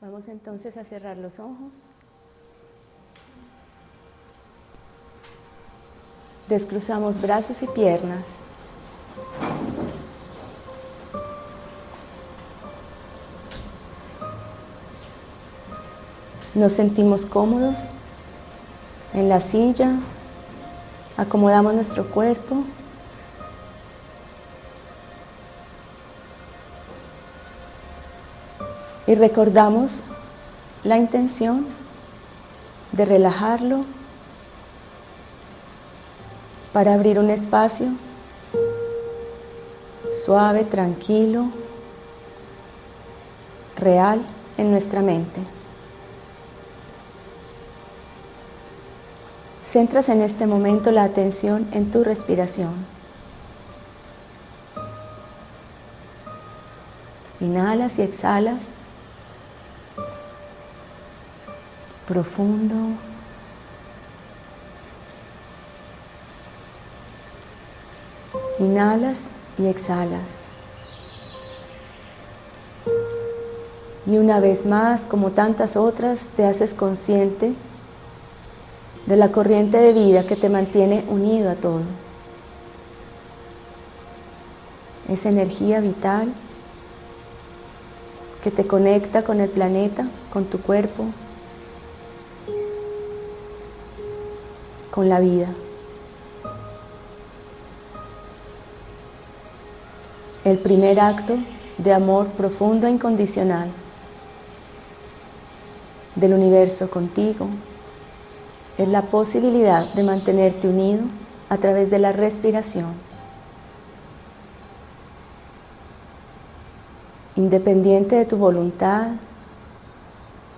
Vamos entonces a cerrar los ojos. Descruzamos brazos y piernas. Nos sentimos cómodos en la silla, acomodamos nuestro cuerpo. Y recordamos la intención de relajarlo para abrir un espacio suave, tranquilo, real en nuestra mente. Centras en este momento la atención en tu respiración. Inhalas y exhalas. Profundo. Inhalas y exhalas. Y una vez más, como tantas otras, te haces consciente de la corriente de vida que te mantiene unido a todo. Esa energía vital que te conecta con el planeta, con tu cuerpo, con la vida. El primer acto de amor profundo e incondicional del universo contigo es la posibilidad de mantenerte unido a través de la respiración. Independiente de tu voluntad,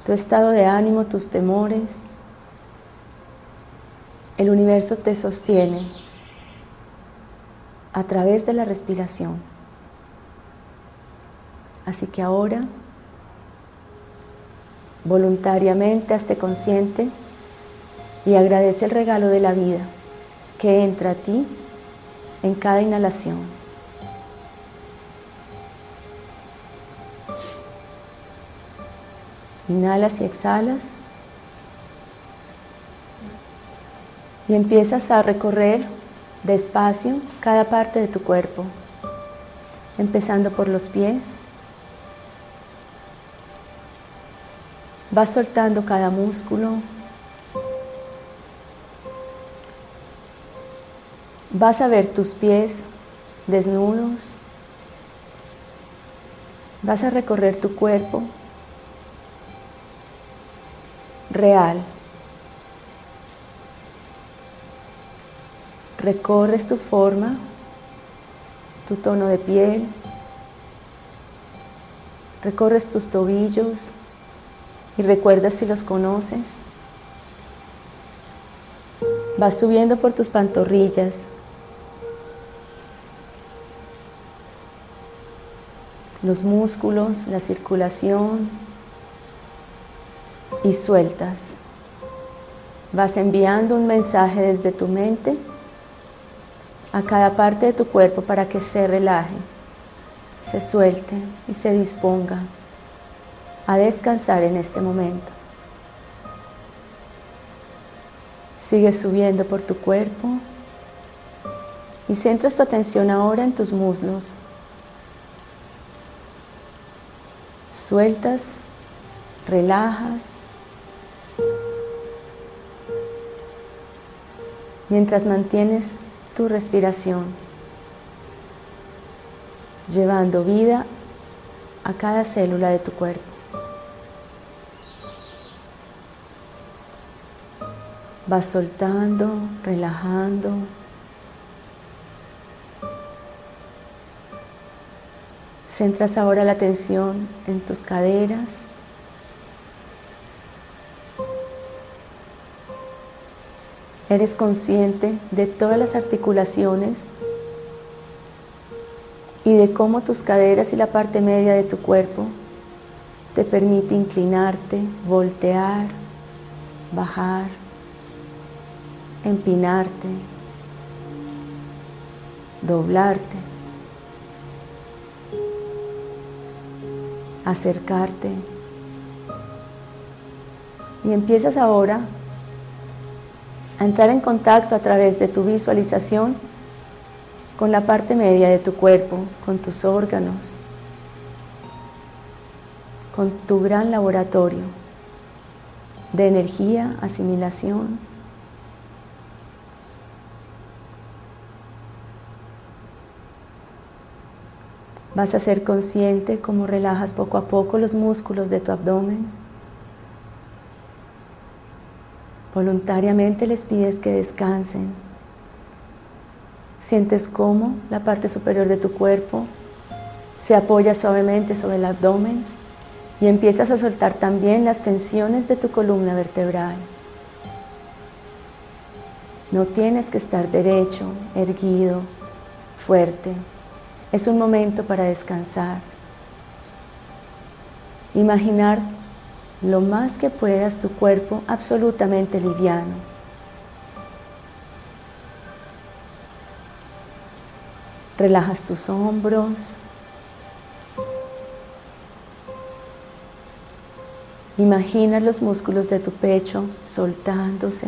tu estado de ánimo, tus temores, el universo te sostiene a través de la respiración. Así que ahora, voluntariamente, hazte consciente y agradece el regalo de la vida que entra a ti en cada inhalación. Inhalas y exhalas y empiezas a recorrer despacio cada parte de tu cuerpo, empezando por los pies. Vas soltando cada músculo. Vas a ver tus pies desnudos. Vas a recorrer tu cuerpo real. Recorres tu forma, tu tono de piel, recorres tus tobillos y recuerdas si los conoces. Vas subiendo por tus pantorrillas, los músculos, la circulación y sueltas. Vas enviando un mensaje desde tu mente a cada parte de tu cuerpo para que se relaje, se suelte y se disponga a descansar en este momento. Sigue subiendo por tu cuerpo y centras tu atención ahora en tus muslos. Sueltas, relajas. Mientras mantienes tu respiración, llevando vida a cada célula de tu cuerpo. Vas soltando, relajando. Centras ahora la atención en tus caderas. Eres consciente de todas las articulaciones y de cómo tus caderas y la parte media de tu cuerpo te permite inclinarte, voltear, bajar, empinarte, doblarte, acercarte. Y empiezas ahora a entrar en contacto a través de tu visualización con la parte media de tu cuerpo, con tus órganos, con tu gran laboratorio de energía, asimilación. Vas a ser consciente cómo relajas poco a poco los músculos de tu abdomen. Voluntariamente les pides que descansen Sientes cómo la parte superior de tu cuerpo se apoya suavemente sobre el abdomen y empiezas a soltar también las tensiones de tu columna vertebral. No tienes que estar derecho, erguido, fuerte. Es un momento para descansar. Imaginar lo más que puedas tu cuerpo absolutamente liviano Relajas tus hombros. Imagina los músculos de tu pecho soltándose,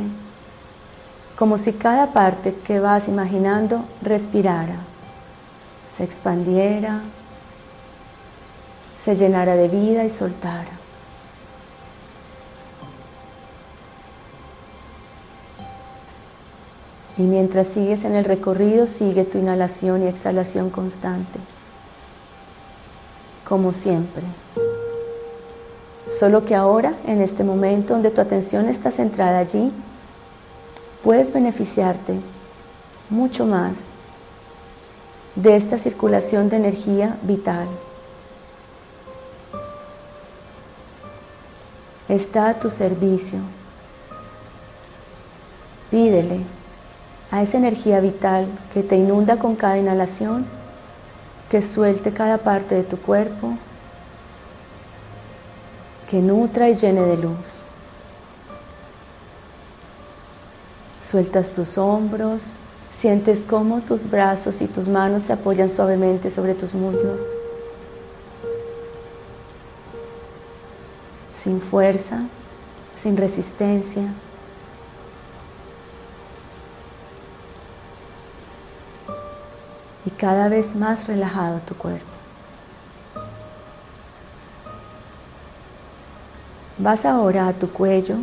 como si cada parte que vas imaginando respirara, se expandiera, se llenara de vida y soltara. Y mientras sigues en el recorrido, sigue tu inhalación y exhalación constante, como siempre. Solo que ahora, en este momento donde tu atención está centrada allí, puedes beneficiarte mucho más de esta circulación de energía vital. Está a tu servicio. Pídele a esa energía vital que te inunda con cada inhalación, que suelte cada parte de tu cuerpo, que nutra y llene de luz. Sueltas tus hombros, sientes cómo tus brazos y tus manos se apoyan suavemente sobre tus muslos. Sin fuerza, sin resistencia, y cada vez más relajado tu cuerpo. Vas ahora a tu cuello.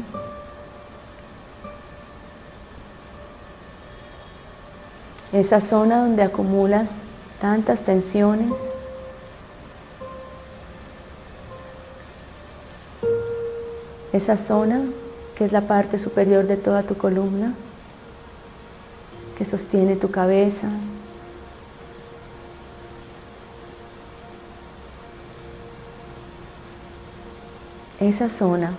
Esa zona donde acumulas tantas tensiones. Esa zona que es la parte superior de toda tu columna, que sostiene tu cabeza, esa zona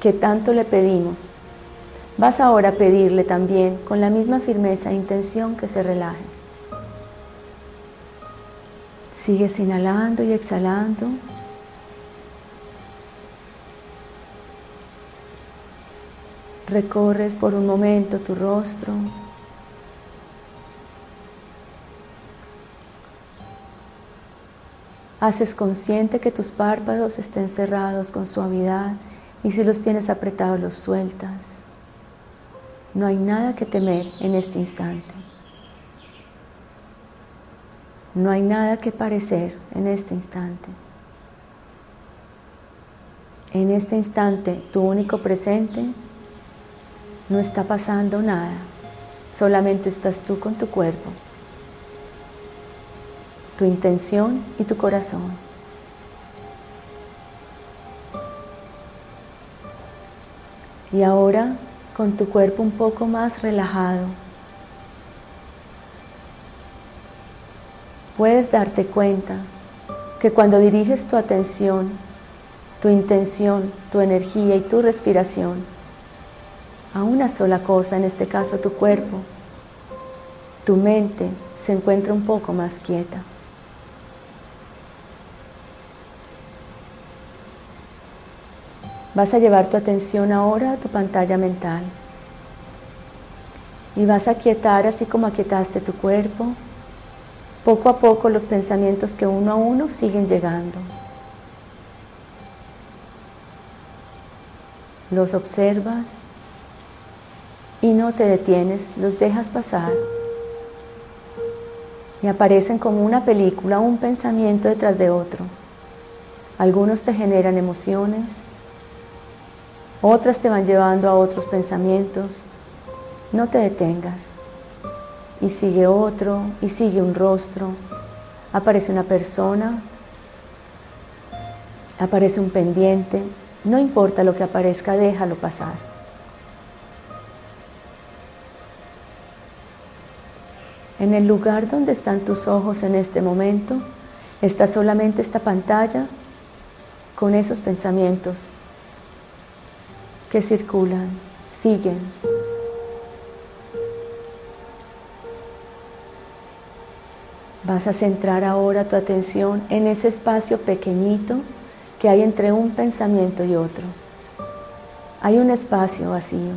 que tanto le pedimos, vas ahora a pedirle también con la misma firmeza e intención que se relaje. Sigues inhalando y exhalando. Recorres por un momento tu rostro, Haces consciente que tus párpados estén cerrados con suavidad y si los tienes apretados los sueltas. No hay nada que temer en este instante. No hay nada que parecer en este instante. En este instante, tu único presente, no está pasando nada. Solamente estás tú con tu cuerpo tu intención y tu corazón. Y ahora con tu cuerpo un poco más relajado, puedes darte cuenta que cuando diriges tu atención, tu intención, tu energía y tu respiración a una sola cosa, en este caso tu cuerpo, tu mente se encuentra un poco más quieta. Vas a llevar tu atención ahora a tu pantalla mental y vas a quietar así como aquietaste tu cuerpo, poco a poco los pensamientos que uno a uno siguen llegando. Los observas y no te detienes, los dejas pasar y aparecen como una película, un pensamiento detrás de otro. Algunos te generan emociones, otras te van llevando a otros pensamientos. No te detengas. Y sigue otro, y sigue un rostro. Aparece una persona, aparece un pendiente. No importa lo que aparezca, déjalo pasar. En el lugar donde están tus ojos en este momento, está solamente esta pantalla con esos pensamientos que circulan, siguen. Vas a centrar ahora tu atención en ese espacio pequeñito que hay entre un pensamiento y otro. Hay un espacio vacío.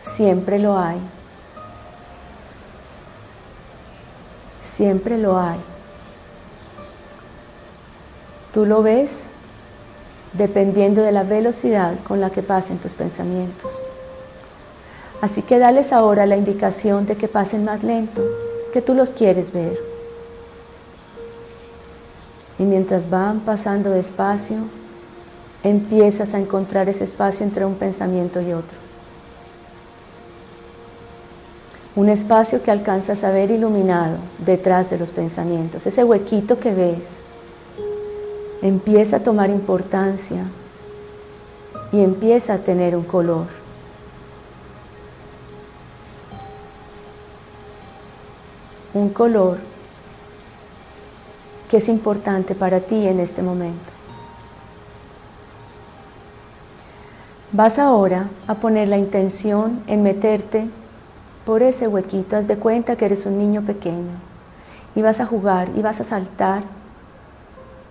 Siempre lo hay. Siempre lo hay. Tú lo ves dependiendo de la velocidad con la que pasen tus pensamientos. Así que dales ahora la indicación de que pasen más lento, que tú los quieres ver. Y mientras van pasando despacio, empiezas a encontrar ese espacio entre un pensamiento y otro. un espacio que alcanzas a ver iluminado detrás de los pensamientos, ese huequito que ves, empieza a tomar importancia y empieza a tener un color. Un color que es importante para ti en este momento. Vas ahora a poner la intención en meterte por ese huequito, haz de cuenta que eres un niño pequeño y vas a jugar y vas a saltar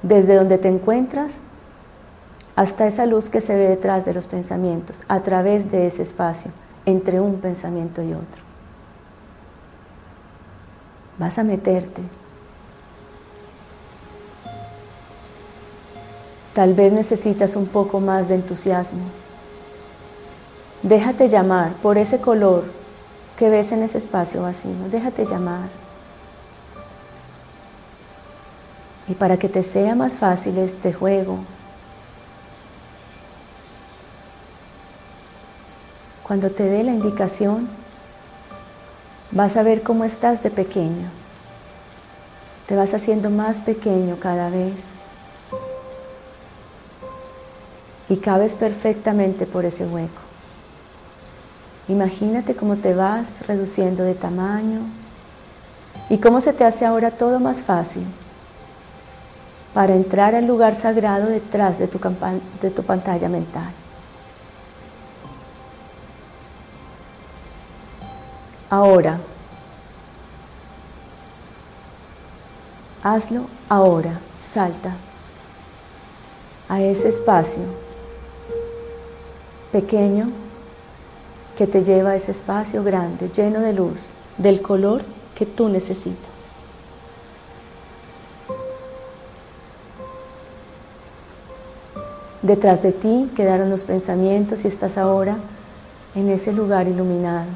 desde donde te encuentras hasta esa luz que se ve detrás de los pensamientos, a través de ese espacio entre un pensamiento y otro. Vas a meterte. Tal vez necesitas un poco más de entusiasmo. Déjate llamar por ese color que ves en ese espacio vacío. Déjate llamar. Y para que te sea más fácil este juego, cuando te dé la indicación, vas a ver cómo estás de pequeño. Te vas haciendo más pequeño cada vez. Y cabes perfectamente por ese hueco. Imagínate cómo te vas reduciendo de tamaño y cómo se te hace ahora todo más fácil para entrar al lugar sagrado detrás de tu, de tu pantalla mental. Ahora, hazlo ahora, salta a ese espacio pequeño que te lleva a ese espacio grande, lleno de luz, del color que tú necesitas. Detrás de ti quedaron los pensamientos y estás ahora en ese lugar iluminado.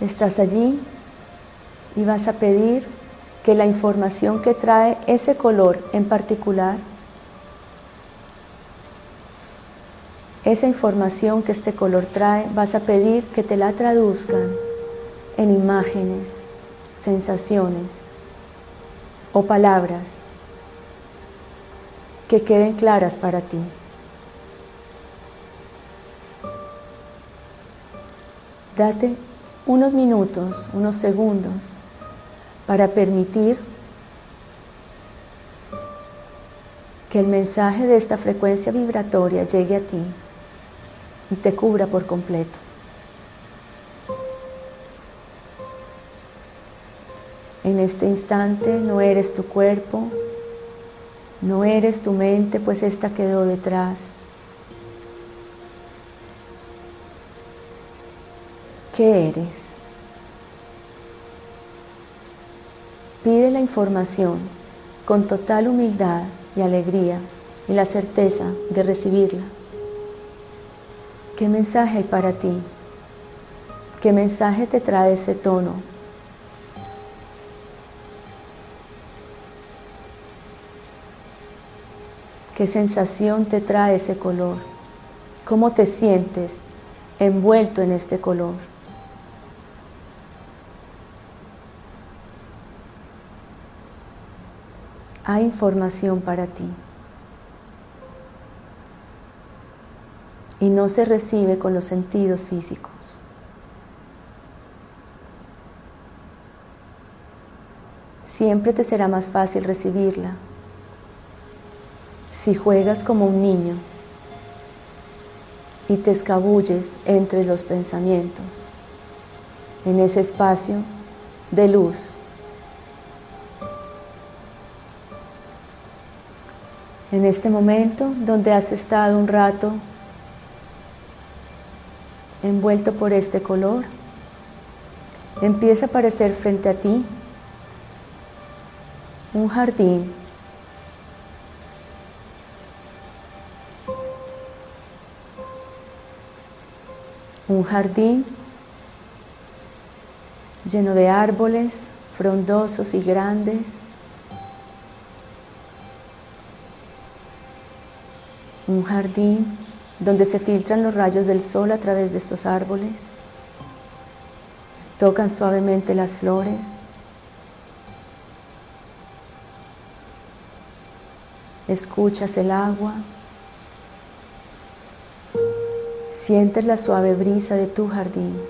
Estás allí y vas a pedir que la información que trae ese color en particular, esa información que este color trae, vas a pedir que te la traduzcan en imágenes, sensaciones o palabras que queden claras para ti. Date unos minutos, unos segundos para permitir que el mensaje de esta frecuencia vibratoria llegue a ti y te cubra por completo. En este instante no eres tu cuerpo, no eres tu mente, pues esta quedó detrás. ¿Qué eres? Pide la información con total humildad y alegría y la certeza de recibirla. ¿Qué mensaje hay para ti? ¿Qué mensaje te trae ese tono ¿Qué sensación te trae ese color? ¿Cómo te sientes envuelto en este color? Hay información para ti. Y no se recibe con los sentidos físicos. Siempre te será más fácil recibirla si juegas como un niño y te escabulles entre los pensamientos, en ese espacio de luz. En este momento donde has estado un rato envuelto por este color, empieza a aparecer frente a ti un jardín un jardín lleno de árboles frondosos y grandes, un jardín donde se filtran los rayos del sol a través de estos árboles, tocan suavemente las flores, escuchas el agua, Sientes la suave brisa de tu jardín.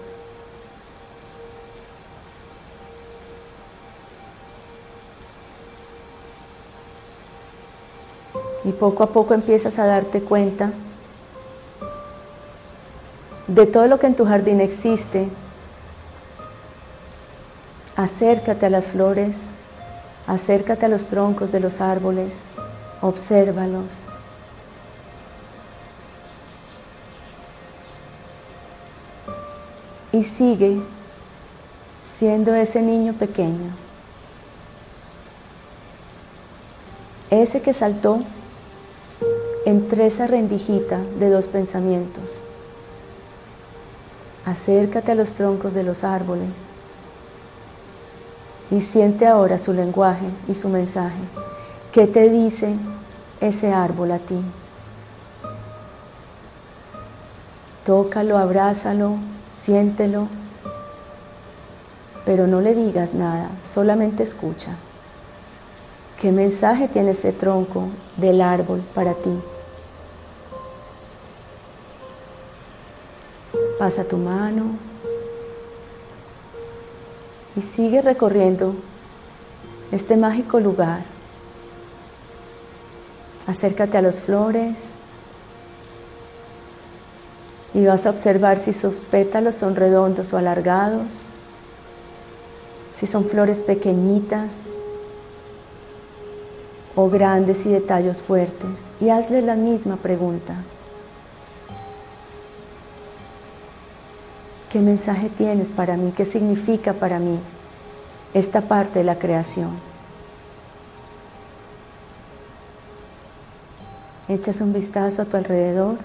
Y poco a poco empiezas a darte cuenta de todo lo que en tu jardín existe. Acércate a las flores, acércate a los troncos de los árboles, obsérvalos. Sigue siendo ese niño pequeño, ese que saltó entre esa rendijita de dos pensamientos. Acércate a los troncos de los árboles y siente ahora su lenguaje y su mensaje. ¿Qué te dice ese árbol a ti? Tócalo, abrázalo, siéntelo, pero no le digas nada, solamente escucha. ¿Qué mensaje tiene ese tronco del árbol para ti? Pasa tu mano y sigue recorriendo este mágico lugar. Acércate a las flores, y vas a observar si sus pétalos son redondos o alargados, si son flores pequeñitas o grandes y de tallos fuertes. Y hazle la misma pregunta. ¿Qué mensaje tienes para mí? ¿Qué significa para mí esta parte de la creación? Echas un vistazo a tu alrededor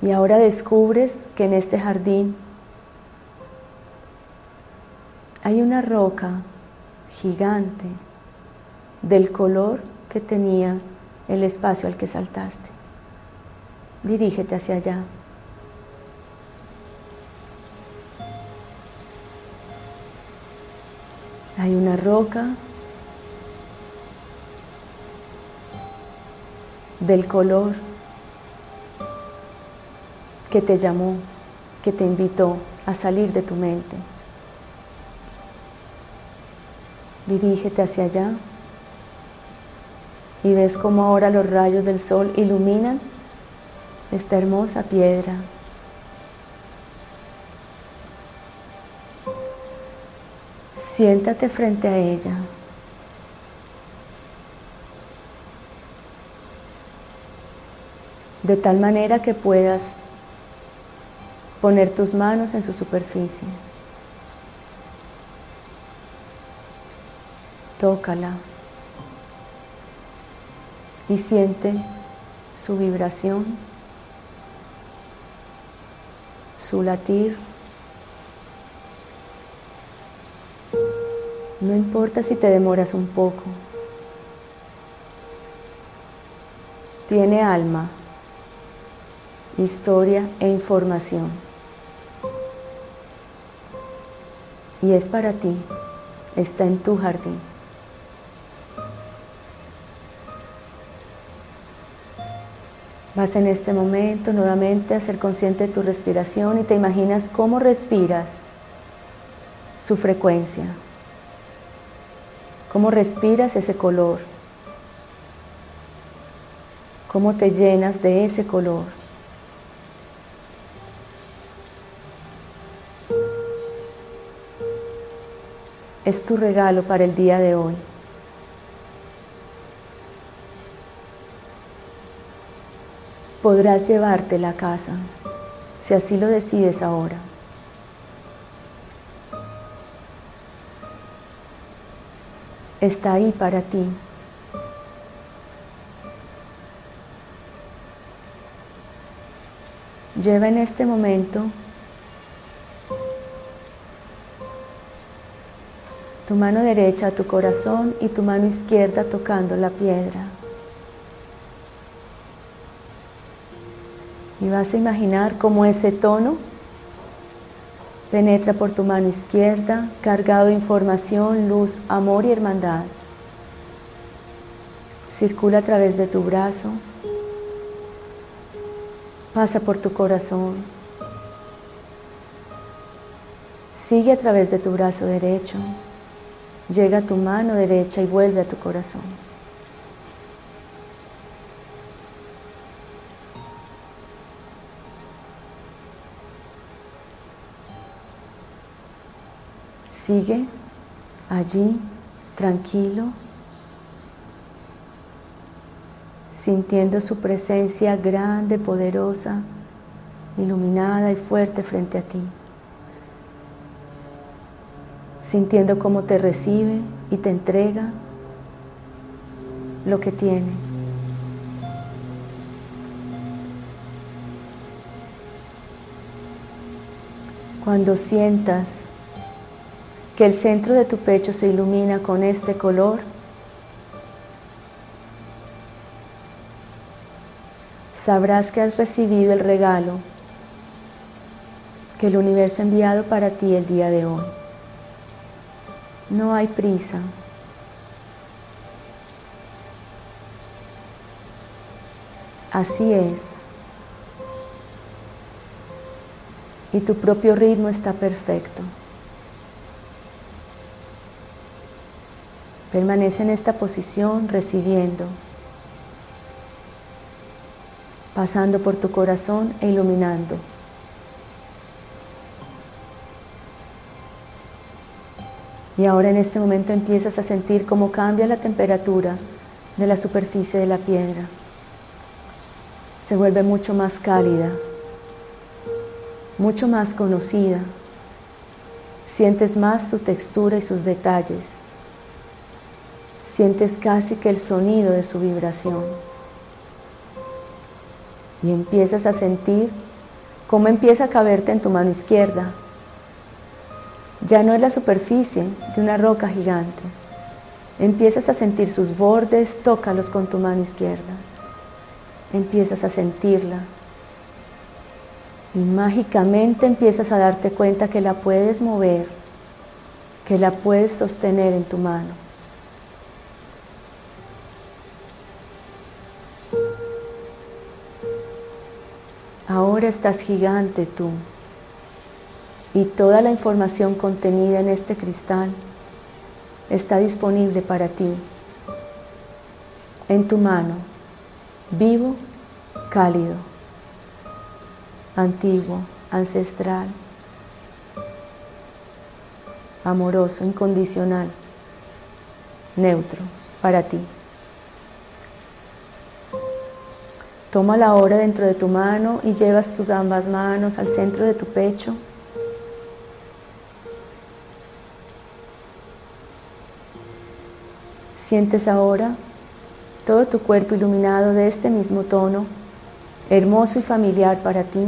Y ahora descubres que en este jardín hay una roca gigante del color que tenía el espacio al que saltaste. Dirígete hacia allá. Hay una roca del color que te llamó, que te invitó a salir de tu mente. Dirígete hacia allá y ves cómo ahora los rayos del sol iluminan esta hermosa piedra. Siéntate frente a ella. De tal manera que puedas poner tus manos en su superficie. Tócala y siente su vibración, su latir. No importa si te demoras un poco. Tiene alma, historia e información. Y es para ti, está en tu jardín. Vas en este momento nuevamente a ser consciente de tu respiración y te imaginas cómo respiras su frecuencia, cómo respiras ese color, cómo te llenas de ese color. Es tu regalo para el día de hoy. podrás llevarte la casa, si así lo decides ahora. Está ahí para ti. Lleva en este momento tu mano derecha a tu corazón y tu mano izquierda tocando la piedra. Y vas a imaginar cómo ese tono penetra por tu mano izquierda, cargado de información, luz, amor y hermandad. Circula a través de tu brazo, pasa por tu corazón, sigue a través de tu brazo derecho, llega a tu mano derecha y vuelve a tu corazón. Sigue allí tranquilo, sintiendo su presencia grande, poderosa, iluminada y fuerte frente a ti. Sintiendo cómo te recibe y te entrega lo que tiene. Cuando sientas que el centro de tu pecho se ilumina con este color. Sabrás que has recibido el regalo que el universo ha enviado para ti el día de hoy. No hay prisa. Así es. Y tu propio ritmo está perfecto. Permanece en esta posición recibiendo, pasando por tu corazón e iluminando. Y ahora en este momento empiezas a sentir cómo cambia la temperatura de la superficie de la piedra. Se vuelve mucho más cálida, mucho más conocida. Sientes más su textura y sus detalles. Sientes casi que el sonido de su vibración. Y empiezas a sentir cómo empieza a caberte en tu mano izquierda. Ya no es la superficie de una roca gigante. Empiezas a sentir sus bordes, tócalos con tu mano izquierda. Empiezas a sentirla. Y mágicamente empiezas a darte cuenta que la puedes mover, que la puedes sostener en tu mano. Ahora estás gigante tú y toda la información contenida en este cristal está disponible para ti en tu mano, vivo, cálido, antiguo, ancestral, amoroso, incondicional, neutro para ti. Toma la hora dentro de tu mano y llevas tus ambas manos al centro de tu pecho. Sientes ahora todo tu cuerpo iluminado de este mismo tono, hermoso y familiar para ti.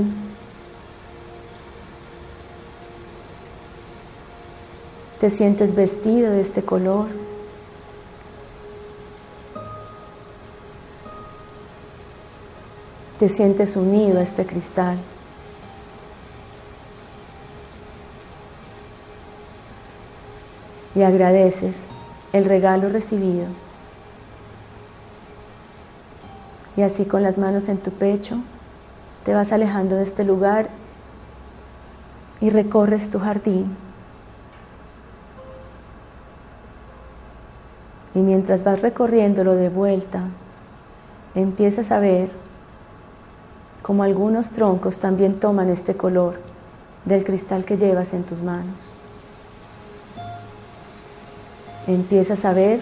Te sientes vestido de este color. te sientes unido a este cristal. Y agradeces el regalo recibido. Y así con las manos en tu pecho, te vas alejando de este lugar y recorres tu jardín. Y mientras vas recorriéndolo de vuelta, empiezas a ver como algunos troncos también toman este color del cristal que llevas en tus manos. Empiezas a ver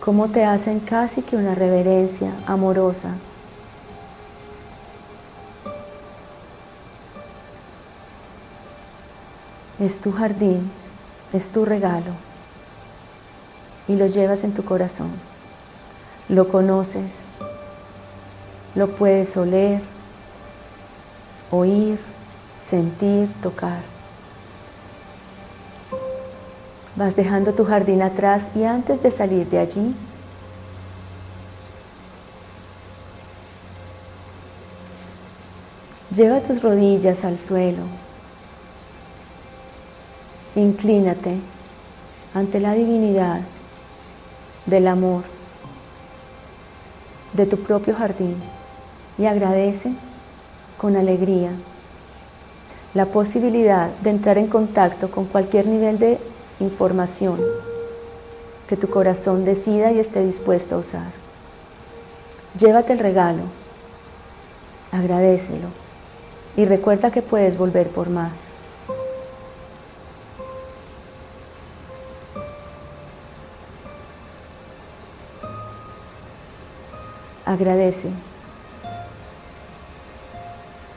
cómo te hacen casi que una reverencia amorosa. Es tu jardín, es tu regalo y lo llevas en tu corazón. Lo conoces, lo puedes oler, oír, sentir, tocar. Vas dejando tu jardín atrás y antes de salir de allí, lleva tus rodillas al suelo. Inclínate ante la divinidad del amor de tu propio jardín y agradece con alegría la posibilidad de entrar en contacto con cualquier nivel de información que tu corazón decida y esté dispuesto a usar. Llévate el regalo, agradecelo y recuerda que puedes volver por más. Agradece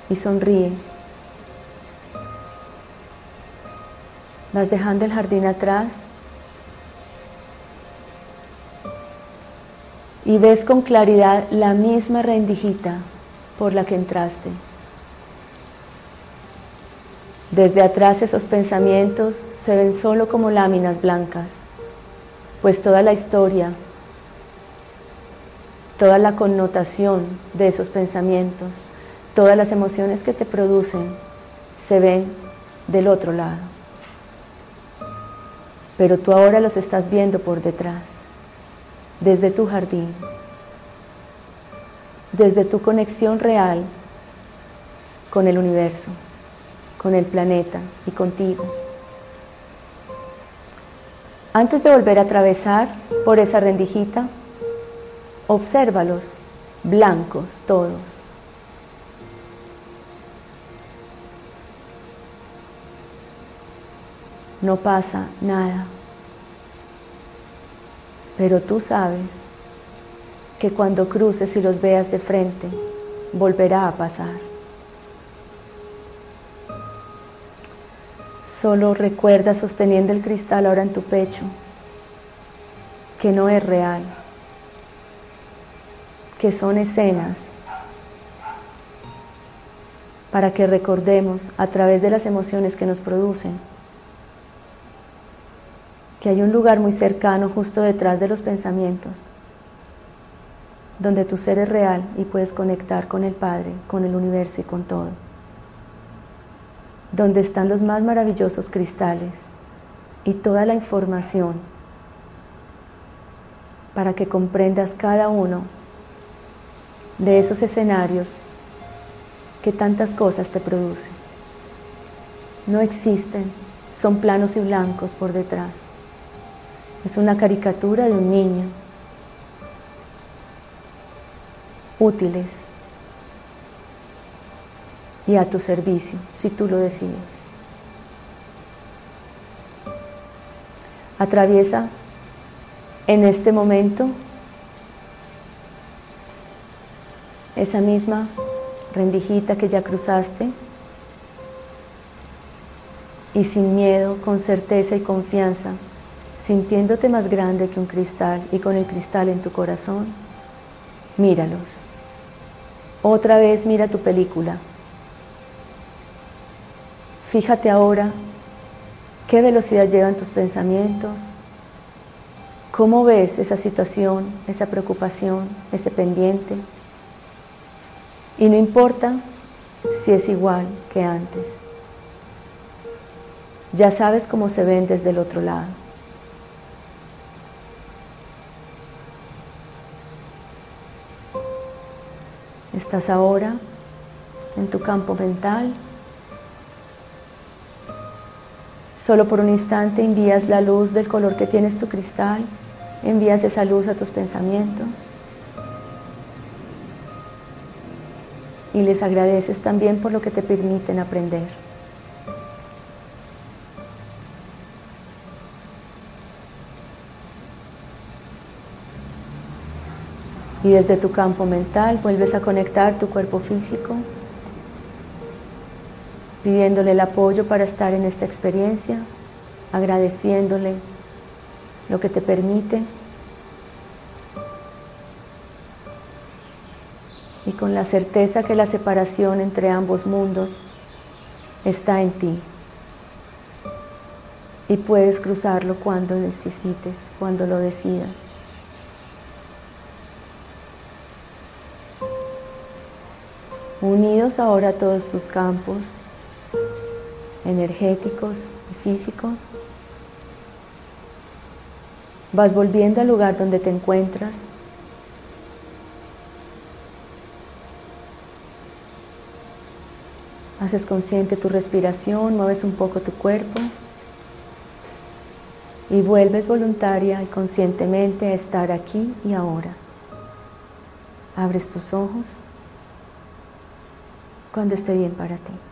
y sonríe. Vas dejando el jardín atrás y ves con claridad la misma rendijita por la que entraste. Desde atrás esos pensamientos se ven solo como láminas blancas, pues toda la historia, toda la connotación de esos pensamientos todas las emociones que te producen se ven del otro lado. Pero tú ahora los estás viendo por detrás, desde tu jardín, desde tu conexión real con el universo, con el planeta y contigo. Antes de volver a atravesar por esa rendijita, obsérvalos, blancos todos no pasa nada. Pero tú sabes que cuando cruces y los veas de frente, volverá a pasar. Solo recuerda sosteniendo el cristal ahora en tu pecho que no es real, que son escenas para que recordemos a través de las emociones que nos producen que hay un lugar muy cercano justo detrás de los pensamientos, donde tu ser es real y puedes conectar con el Padre, con el universo y con todo, donde están los más maravillosos cristales y toda la información para que comprendas cada uno de esos escenarios que tantas cosas te producen. No existen, son planos y blancos por detrás. Es una caricatura de un niño. Útiles y a tu servicio, si tú lo decides. Atraviesa en este momento esa misma rendijita que ya cruzaste y sin miedo, con certeza y confianza, sintiéndote más grande que un cristal y con el cristal en tu corazón, míralos. Otra vez mira tu película. Fíjate ahora qué velocidad llevan tus pensamientos, cómo ves esa situación, esa preocupación, ese pendiente. Y no importa si es igual que antes. Ya sabes cómo se ven desde el otro lado. Estás ahora en tu campo mental. Solo por un instante envías la luz del color que tienes tu cristal, envías esa luz a tus pensamientos. y les agradeces también por lo que te permiten aprender. Y desde tu campo mental vuelves a conectar tu cuerpo físico, pidiéndole el apoyo para estar en esta experiencia, agradeciéndole lo que te permite y con la certeza que la separación entre ambos mundos está en ti. Y puedes cruzarlo cuando necesites, cuando lo decidas. Unidos ahora todos tus campos energéticos y físicos, vas volviendo al lugar donde te encuentras. Haces consciente tu respiración, mueves un poco tu cuerpo y vuelves voluntaria y conscientemente a estar aquí y ahora. Abres tus ojos cuando esté bien para ti.